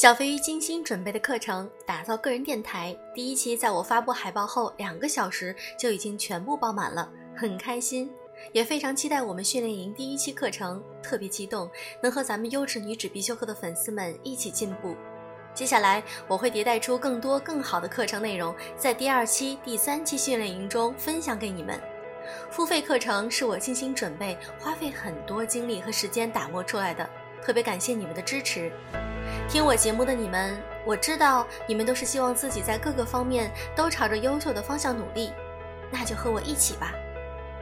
小飞鱼精心准备的课程，打造个人电台第一期，在我发布海报后两个小时就已经全部爆满了，很开心，也非常期待我们训练营第一期课程，特别激动，能和咱们优质女纸必修课的粉丝们一起进步。接下来我会迭代出更多更好的课程内容，在第二期、第三期训练营中分享给你们。付费课程是我精心准备，花费很多精力和时间打磨出来的，特别感谢你们的支持。听我节目的你们，我知道你们都是希望自己在各个方面都朝着优秀的方向努力，那就和我一起吧。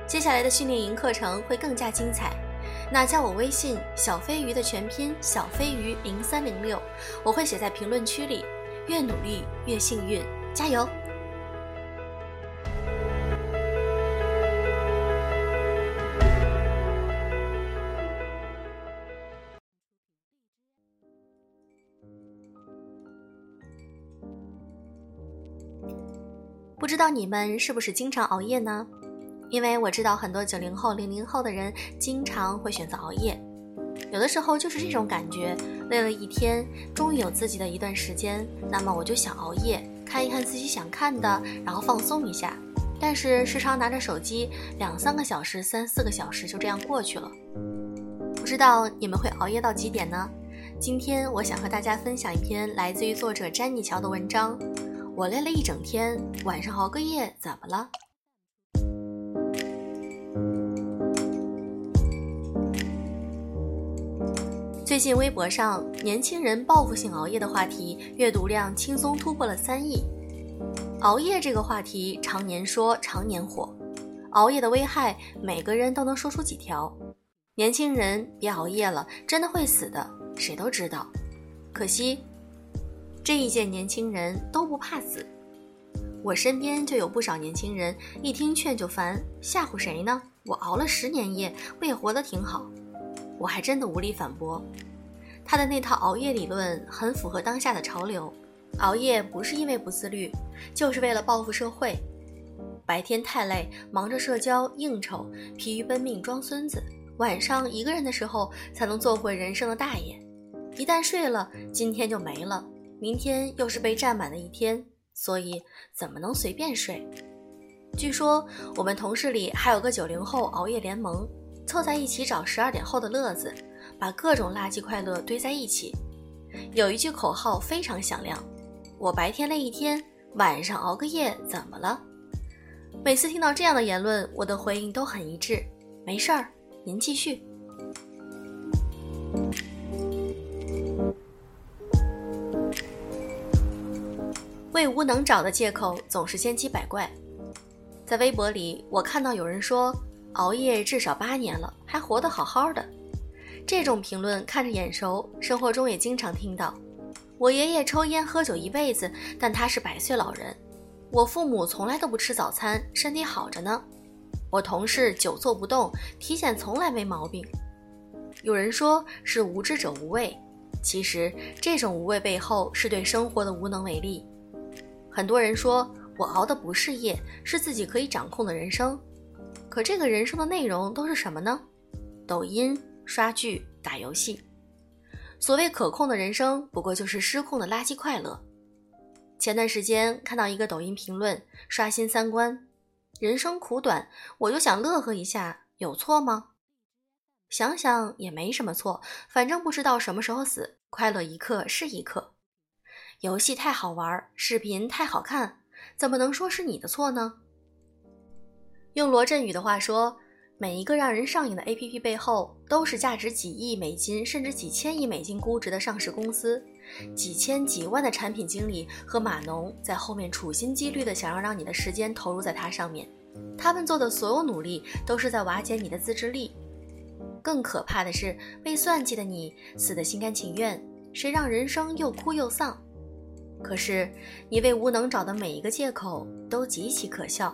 接下来的训练营课程会更加精彩，那加我微信小飞鱼的全拼小飞鱼零三零六，我会写在评论区里。越努力越幸运，加油！不知道你们是不是经常熬夜呢？因为我知道很多九零后、零零后的人经常会选择熬夜，有的时候就是这种感觉，累了一天，终于有自己的一段时间，那么我就想熬夜看一看自己想看的，然后放松一下。但是时常拿着手机，两三个小时、三四个小时就这样过去了。不知道你们会熬夜到几点呢？今天我想和大家分享一篇来自于作者詹妮乔的文章。我累了一整天，晚上熬个夜怎么了？最近微博上年轻人报复性熬夜的话题阅读量轻松突破了三亿。熬夜这个话题常年说常年火，熬夜的危害每个人都能说出几条。年轻人别熬夜了，真的会死的，谁都知道。可惜。这一届年轻人都不怕死，我身边就有不少年轻人，一听劝就烦，吓唬谁呢？我熬了十年夜，我也活得挺好，我还真的无力反驳。他的那套熬夜理论很符合当下的潮流，熬夜不是因为不自律，就是为了报复社会。白天太累，忙着社交应酬，疲于奔命装孙子，晚上一个人的时候才能做回人生的大爷。一旦睡了，今天就没了。明天又是被占满的一天，所以怎么能随便睡？据说我们同事里还有个九零后熬夜联盟，凑在一起找十二点后的乐子，把各种垃圾快乐堆在一起。有一句口号非常响亮：“我白天累一天，晚上熬个夜怎么了？”每次听到这样的言论，我的回应都很一致：“没事儿，您继续。”为无能找的借口总是千奇百怪。在微博里，我看到有人说熬夜至少八年了，还活得好好的。这种评论看着眼熟，生活中也经常听到。我爷爷抽烟喝酒一辈子，但他是百岁老人。我父母从来都不吃早餐，身体好着呢。我同事久坐不动，体检从来没毛病。有人说是无知者无畏，其实这种无畏背后是对生活的无能为力。很多人说我熬的不是夜，是自己可以掌控的人生。可这个人生的内容都是什么呢？抖音、刷剧、打游戏。所谓可控的人生，不过就是失控的垃圾快乐。前段时间看到一个抖音评论，刷新三观：人生苦短，我就想乐呵一下，有错吗？想想也没什么错，反正不知道什么时候死，快乐一刻是一刻。游戏太好玩，视频太好看，怎么能说是你的错呢？用罗振宇的话说，每一个让人上瘾的 APP 背后，都是价值几亿美金甚至几千亿美金估值的上市公司，几千几万的产品经理和码农在后面处心积虑的想要让你的时间投入在它上面，他们做的所有努力都是在瓦解你的自制力。更可怕的是，被算计的你死的心甘情愿，谁让人生又哭又丧？可是，你为无能找的每一个借口都极其可笑。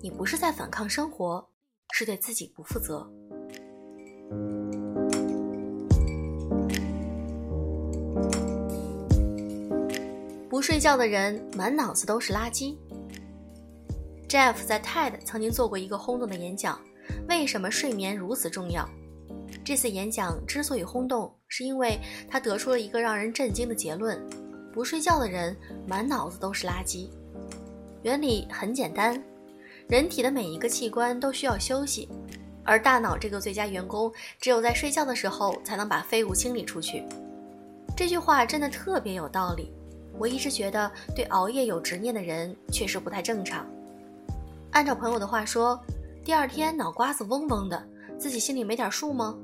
你不是在反抗生活，是对自己不负责。不睡觉的人满脑子都是垃圾。Jeff 在 TED 曾经做过一个轰动的演讲：为什么睡眠如此重要？这次演讲之所以轰动，是因为他得出了一个让人震惊的结论：不睡觉的人满脑子都是垃圾。原理很简单，人体的每一个器官都需要休息，而大脑这个最佳员工，只有在睡觉的时候才能把废物清理出去。这句话真的特别有道理。我一直觉得对熬夜有执念的人确实不太正常。按照朋友的话说，第二天脑瓜子嗡嗡的，自己心里没点数吗？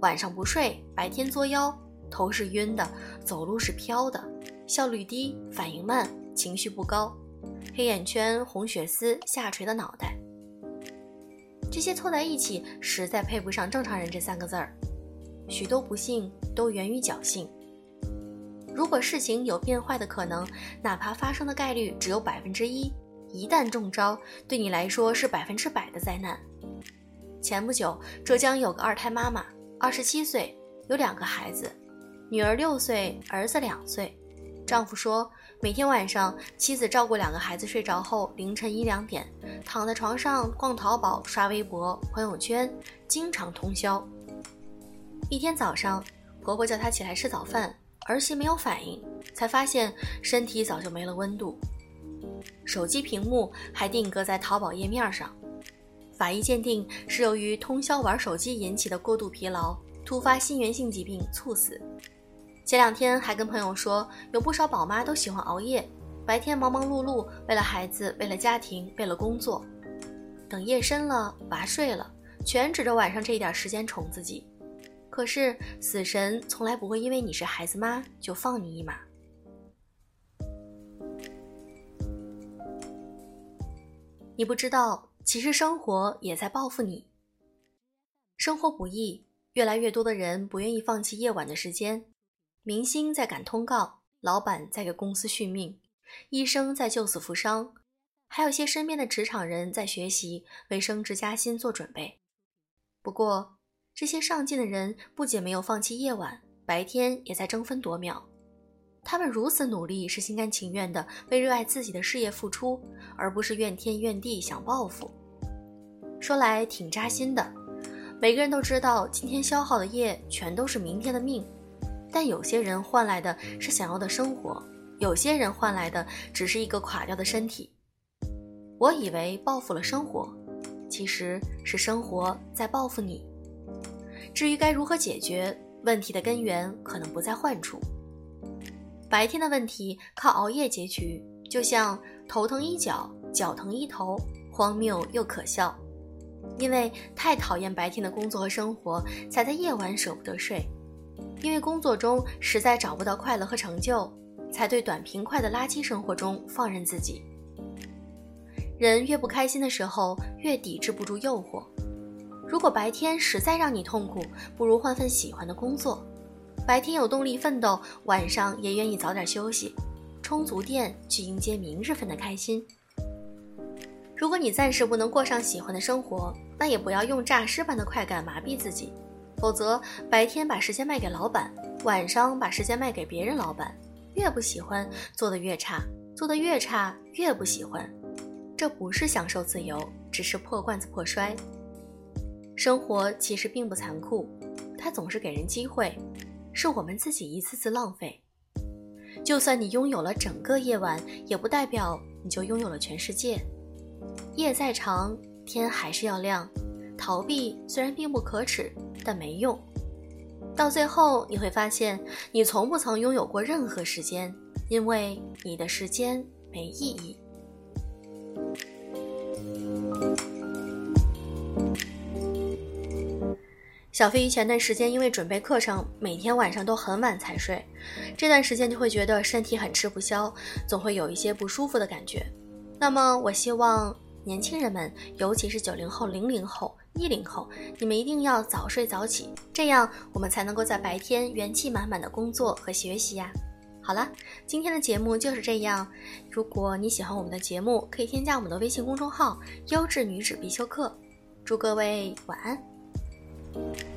晚上不睡，白天作妖，头是晕的，走路是飘的，效率低，反应慢，情绪不高，黑眼圈、红血丝、下垂的脑袋，这些凑在一起，实在配不上正常人这三个字儿。许多不幸都源于侥幸。如果事情有变坏的可能，哪怕发生的概率只有百分之一，一旦中招，对你来说是百分之百的灾难。前不久，浙江有个二胎妈妈，二十七岁，有两个孩子，女儿六岁，儿子两岁。丈夫说，每天晚上妻子照顾两个孩子睡着后，凌晨一两点，躺在床上逛淘宝、刷微博、朋友圈，经常通宵。一天早上，婆婆叫她起来吃早饭。儿媳没有反应，才发现身体早就没了温度，手机屏幕还定格在淘宝页面上。法医鉴定是由于通宵玩手机引起的过度疲劳，突发心源性疾病猝死。前两天还跟朋友说，有不少宝妈都喜欢熬夜，白天忙忙碌碌，为了孩子，为了家庭，为了工作，等夜深了，娃睡了，全指着晚上这一点时间宠自己。可是，死神从来不会因为你是孩子妈就放你一马。你不知道，其实生活也在报复你。生活不易，越来越多的人不愿意放弃夜晚的时间。明星在赶通告，老板在给公司续命，医生在救死扶伤，还有些身边的职场人在学习为升职加薪做准备。不过，这些上进的人不仅没有放弃夜晚，白天也在争分夺秒。他们如此努力，是心甘情愿的为热爱自己的事业付出，而不是怨天怨地想报复。说来挺扎心的。每个人都知道，今天消耗的夜全都是明天的命，但有些人换来的是想要的生活，有些人换来的只是一个垮掉的身体。我以为报复了生活，其实是生活在报复你。至于该如何解决问题的根源，可能不在患处。白天的问题靠熬夜解决，就像头疼医脚，脚疼医头，荒谬又可笑。因为太讨厌白天的工作和生活，才在夜晚舍不得睡；因为工作中实在找不到快乐和成就，才对短平快的垃圾生活中放任自己。人越不开心的时候，越抵制不住诱惑。如果白天实在让你痛苦，不如换份喜欢的工作。白天有动力奋斗，晚上也愿意早点休息，充足电去迎接明日份的开心。如果你暂时不能过上喜欢的生活，那也不要用诈尸般的快感麻痹自己，否则白天把时间卖给老板，晚上把时间卖给别人老板，越不喜欢做的越差，做的越差越不喜欢，这不是享受自由，只是破罐子破摔。生活其实并不残酷，它总是给人机会，是我们自己一次次浪费。就算你拥有了整个夜晚，也不代表你就拥有了全世界。夜再长，天还是要亮。逃避虽然并不可耻，但没用。到最后，你会发现你从不曾拥有过任何时间，因为你的时间没意义。小飞鱼前段时间因为准备课程，每天晚上都很晚才睡，这段时间就会觉得身体很吃不消，总会有一些不舒服的感觉。那么，我希望年轻人们，尤其是九零后、零零后、一零后，你们一定要早睡早起，这样我们才能够在白天元气满满的工作和学习呀。好了，今天的节目就是这样。如果你喜欢我们的节目，可以添加我们的微信公众号“优质女子必修课”。祝各位晚安。